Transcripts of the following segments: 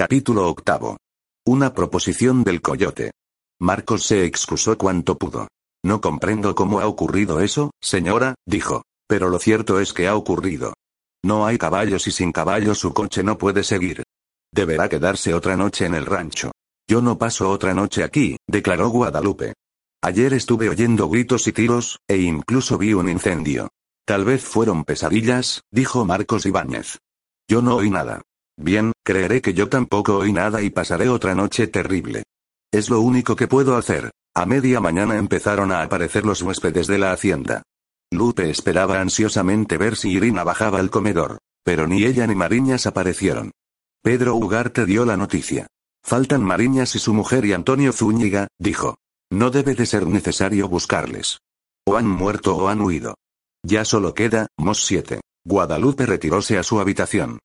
Capítulo octavo. Una proposición del coyote. Marcos se excusó cuanto pudo. No comprendo cómo ha ocurrido eso, señora, dijo. Pero lo cierto es que ha ocurrido. No hay caballos y sin caballos su coche no puede seguir. Deberá quedarse otra noche en el rancho. Yo no paso otra noche aquí, declaró Guadalupe. Ayer estuve oyendo gritos y tiros, e incluso vi un incendio. Tal vez fueron pesadillas, dijo Marcos Ibáñez. Yo no oí nada. Bien, creeré que yo tampoco oí nada y pasaré otra noche terrible. Es lo único que puedo hacer. A media mañana empezaron a aparecer los huéspedes de la hacienda. Lupe esperaba ansiosamente ver si Irina bajaba al comedor. Pero ni ella ni Mariñas aparecieron. Pedro Ugarte dio la noticia. Faltan Mariñas y su mujer y Antonio Zúñiga, dijo. No debe de ser necesario buscarles. O han muerto o han huido. Ya solo queda, Mos 7. Guadalupe retiróse a su habitación.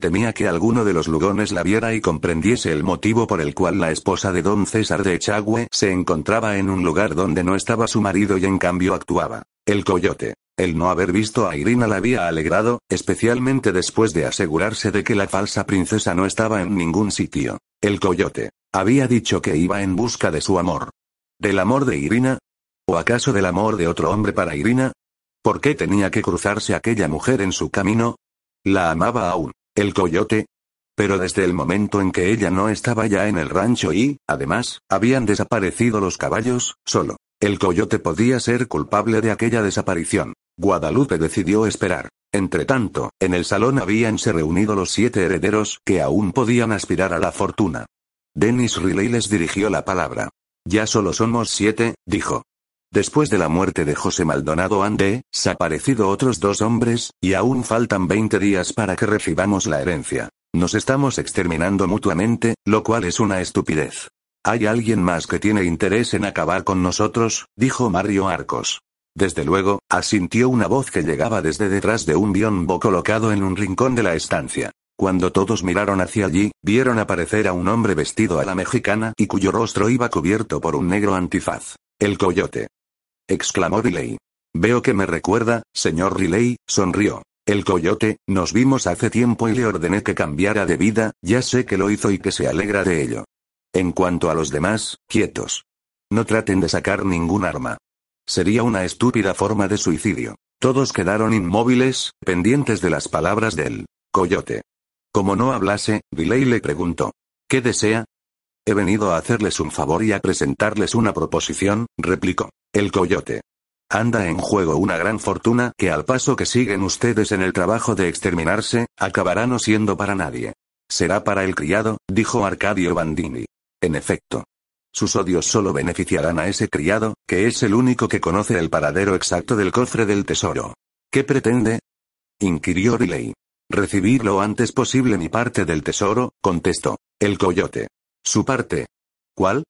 Temía que alguno de los lugones la viera y comprendiese el motivo por el cual la esposa de don César de Echagüe se encontraba en un lugar donde no estaba su marido y en cambio actuaba. El coyote. El no haber visto a Irina la había alegrado, especialmente después de asegurarse de que la falsa princesa no estaba en ningún sitio. El coyote. Había dicho que iba en busca de su amor. ¿Del amor de Irina? ¿O acaso del amor de otro hombre para Irina? ¿Por qué tenía que cruzarse aquella mujer en su camino? La amaba aún. El coyote. Pero desde el momento en que ella no estaba ya en el rancho y, además, habían desaparecido los caballos, solo. El coyote podía ser culpable de aquella desaparición. Guadalupe decidió esperar. Entretanto, en el salón habíanse reunido los siete herederos que aún podían aspirar a la fortuna. Dennis Riley les dirigió la palabra. Ya solo somos siete, dijo. Después de la muerte de José Maldonado han desaparecido otros dos hombres, y aún faltan 20 días para que recibamos la herencia. Nos estamos exterminando mutuamente, lo cual es una estupidez. ¿Hay alguien más que tiene interés en acabar con nosotros? dijo Mario Arcos. Desde luego, asintió una voz que llegaba desde detrás de un biombo colocado en un rincón de la estancia. Cuando todos miraron hacia allí, vieron aparecer a un hombre vestido a la mexicana y cuyo rostro iba cubierto por un negro antifaz. El coyote exclamó Riley. Veo que me recuerda, señor Riley, sonrió. El coyote, nos vimos hace tiempo y le ordené que cambiara de vida, ya sé que lo hizo y que se alegra de ello. En cuanto a los demás, quietos. No traten de sacar ningún arma. Sería una estúpida forma de suicidio. Todos quedaron inmóviles, pendientes de las palabras del coyote. Como no hablase, Riley le preguntó. ¿Qué desea? He venido a hacerles un favor y a presentarles una proposición, replicó. El coyote. Anda en juego una gran fortuna que al paso que siguen ustedes en el trabajo de exterminarse, acabará no siendo para nadie. Será para el criado, dijo Arcadio Bandini. En efecto. Sus odios solo beneficiarán a ese criado, que es el único que conoce el paradero exacto del cofre del tesoro. ¿Qué pretende? inquirió Riley. Recibir lo antes posible mi parte del tesoro, contestó. El coyote. ¿Su parte? ¿Cuál?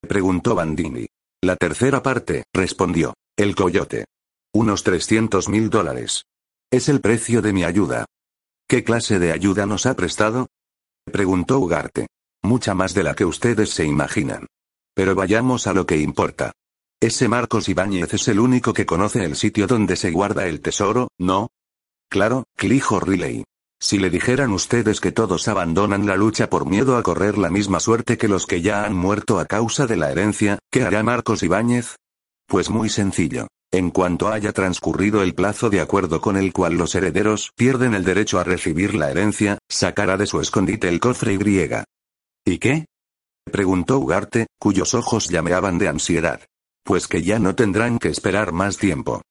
preguntó Bandini. La tercera parte, respondió. El coyote. Unos 300 mil dólares. Es el precio de mi ayuda. ¿Qué clase de ayuda nos ha prestado? preguntó Ugarte. Mucha más de la que ustedes se imaginan. Pero vayamos a lo que importa. Ese Marcos Ibáñez es el único que conoce el sitio donde se guarda el tesoro, ¿no? Claro, Clijo Riley. Si le dijeran ustedes que todos abandonan la lucha por miedo a correr la misma suerte que los que ya han muerto a causa de la herencia, ¿qué hará Marcos Ibáñez? Pues muy sencillo. En cuanto haya transcurrido el plazo de acuerdo con el cual los herederos pierden el derecho a recibir la herencia, sacará de su escondite el cofre y griega. ¿Y qué? preguntó Ugarte, cuyos ojos llameaban de ansiedad. Pues que ya no tendrán que esperar más tiempo.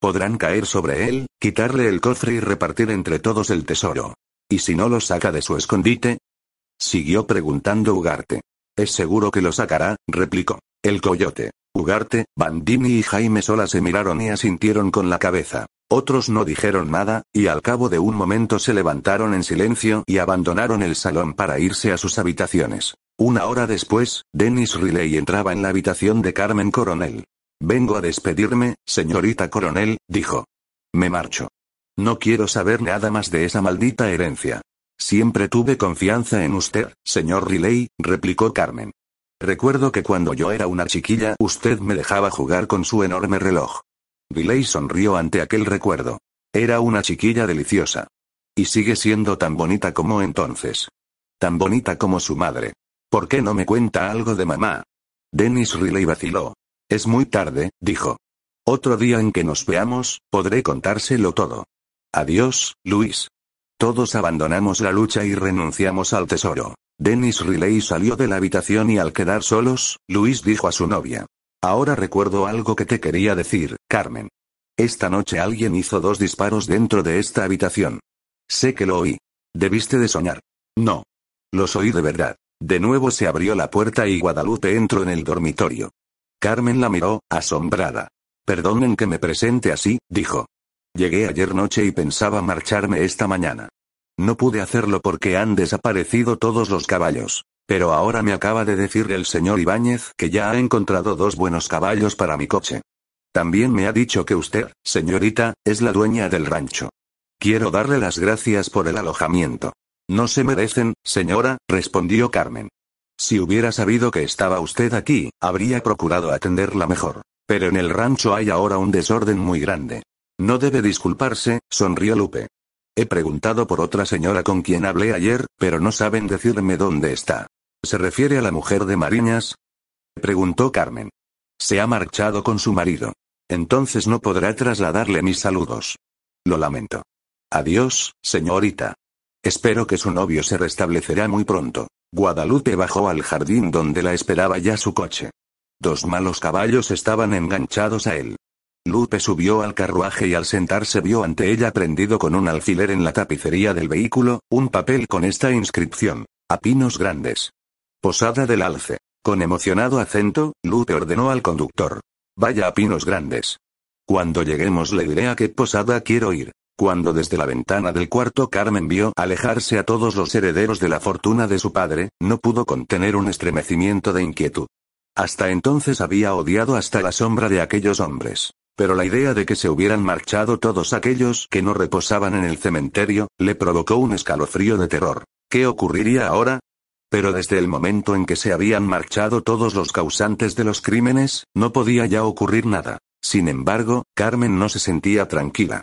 Podrán caer sobre él, quitarle el cofre y repartir entre todos el tesoro. ¿Y si no lo saca de su escondite? Siguió preguntando Ugarte. Es seguro que lo sacará, replicó. El coyote. Ugarte, Bandini y Jaime Sola se miraron y asintieron con la cabeza. Otros no dijeron nada, y al cabo de un momento se levantaron en silencio y abandonaron el salón para irse a sus habitaciones. Una hora después, Dennis Riley entraba en la habitación de Carmen Coronel. Vengo a despedirme, señorita coronel, dijo. Me marcho. No quiero saber nada más de esa maldita herencia. Siempre tuve confianza en usted, señor Riley, replicó Carmen. Recuerdo que cuando yo era una chiquilla usted me dejaba jugar con su enorme reloj. Riley sonrió ante aquel recuerdo. Era una chiquilla deliciosa. Y sigue siendo tan bonita como entonces. Tan bonita como su madre. ¿Por qué no me cuenta algo de mamá? Dennis Riley vaciló. Es muy tarde, dijo. Otro día en que nos veamos, podré contárselo todo. Adiós, Luis. Todos abandonamos la lucha y renunciamos al tesoro. Dennis Riley salió de la habitación y al quedar solos, Luis dijo a su novia. Ahora recuerdo algo que te quería decir, Carmen. Esta noche alguien hizo dos disparos dentro de esta habitación. Sé que lo oí. Debiste de soñar. No. Los oí de verdad. De nuevo se abrió la puerta y Guadalupe entró en el dormitorio. Carmen la miró, asombrada. Perdonen que me presente así, dijo. Llegué ayer noche y pensaba marcharme esta mañana. No pude hacerlo porque han desaparecido todos los caballos. Pero ahora me acaba de decir el señor Ibáñez que ya ha encontrado dos buenos caballos para mi coche. También me ha dicho que usted, señorita, es la dueña del rancho. Quiero darle las gracias por el alojamiento. No se merecen, señora, respondió Carmen. Si hubiera sabido que estaba usted aquí, habría procurado atenderla mejor. Pero en el rancho hay ahora un desorden muy grande. No debe disculparse, sonrió Lupe. He preguntado por otra señora con quien hablé ayer, pero no saben decirme dónde está. ¿Se refiere a la mujer de Mariñas? Preguntó Carmen. Se ha marchado con su marido. Entonces no podrá trasladarle mis saludos. Lo lamento. Adiós, señorita. Espero que su novio se restablecerá muy pronto. Guadalupe bajó al jardín donde la esperaba ya su coche. Dos malos caballos estaban enganchados a él. Lupe subió al carruaje y al sentarse vio ante ella prendido con un alfiler en la tapicería del vehículo, un papel con esta inscripción. A pinos grandes. Posada del Alce. Con emocionado acento, Lupe ordenó al conductor. Vaya a pinos grandes. Cuando lleguemos le diré a qué posada quiero ir. Cuando desde la ventana del cuarto Carmen vio alejarse a todos los herederos de la fortuna de su padre, no pudo contener un estremecimiento de inquietud. Hasta entonces había odiado hasta la sombra de aquellos hombres. Pero la idea de que se hubieran marchado todos aquellos que no reposaban en el cementerio, le provocó un escalofrío de terror. ¿Qué ocurriría ahora? Pero desde el momento en que se habían marchado todos los causantes de los crímenes, no podía ya ocurrir nada. Sin embargo, Carmen no se sentía tranquila.